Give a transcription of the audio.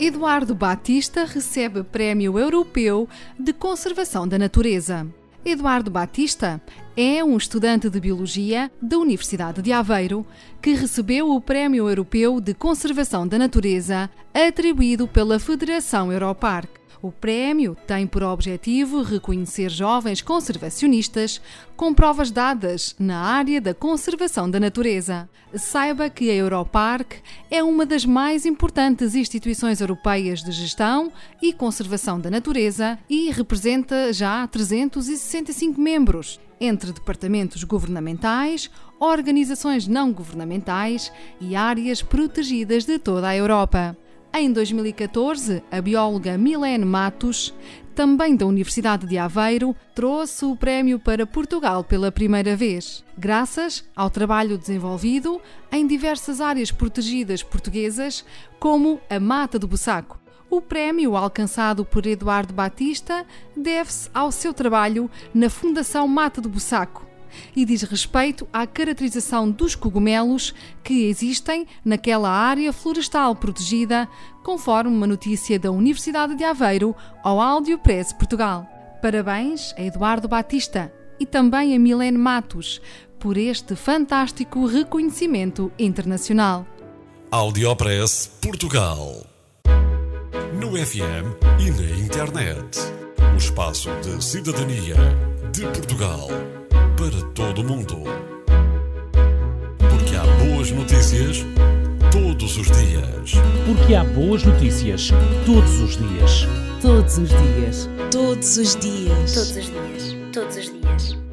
Eduardo Batista recebe Prémio Europeu de Conservação da Natureza. Eduardo Batista é um estudante de Biologia da Universidade de Aveiro que recebeu o Prémio Europeu de Conservação da Natureza atribuído pela Federação Europark. O prémio tem por objetivo reconhecer jovens conservacionistas com provas dadas na área da conservação da natureza. Saiba que a Europark é uma das mais importantes instituições europeias de gestão e conservação da natureza e representa já 365 membros entre departamentos governamentais, organizações não governamentais e áreas protegidas de toda a Europa. Em 2014, a bióloga Milene Matos, também da Universidade de Aveiro, trouxe o prémio para Portugal pela primeira vez, graças ao trabalho desenvolvido em diversas áreas protegidas portuguesas, como a Mata do Bussaco. O prémio alcançado por Eduardo Batista deve-se ao seu trabalho na Fundação Mata do Bussaco, e diz respeito à caracterização dos cogumelos que existem naquela área florestal protegida, conforme uma notícia da Universidade de Aveiro ao Áudio Press Portugal. Parabéns a Eduardo Batista e também a Milene Matos por este fantástico reconhecimento internacional. Audiopress Portugal. No FM e na internet. O espaço de cidadania de Portugal para todo o mundo. Porque há boas notícias todos os dias. Porque há boas notícias todos os dias. Todos os dias. Todos os dias. Todos os dias. Todos os dias.